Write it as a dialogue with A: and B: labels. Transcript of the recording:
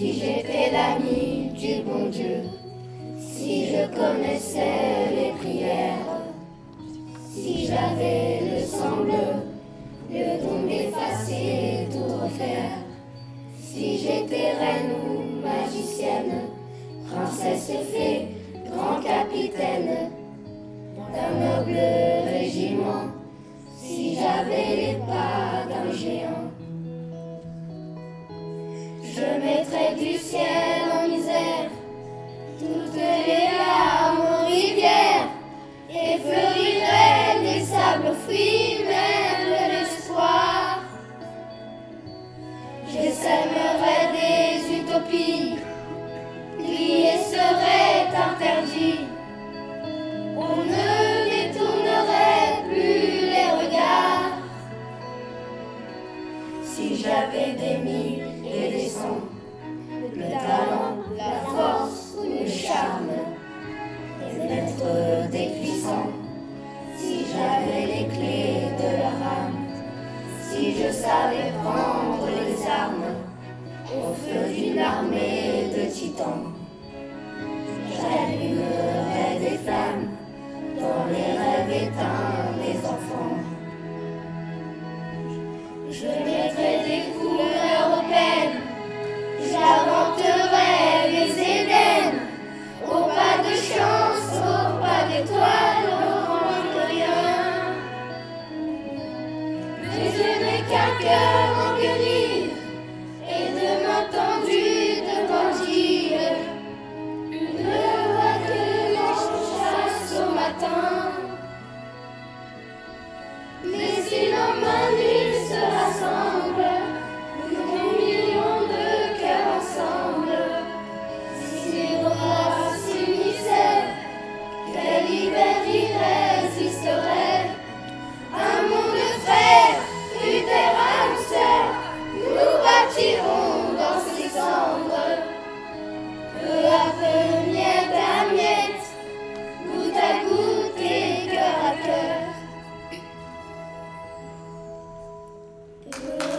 A: Si j'étais l'ami du bon Dieu, si je connaissais les prières, si j'avais le sang bleu, le don d'effacer tout refaire, si j'étais reine ou magicienne, princesse fée, grand capitaine d'un noble régiment, si j'avais les pas d'un géant. Mettrais du ciel en misère toutes les larmes en rivière et fleurirait des sables fruits, même l'espoir. Je sèmerais des utopies, prier serait interdit. On ne détournerait plus les regards si j'avais des mille et des cents, si je savais prendre les armes au feu d'une armée de titans, Please. Amen.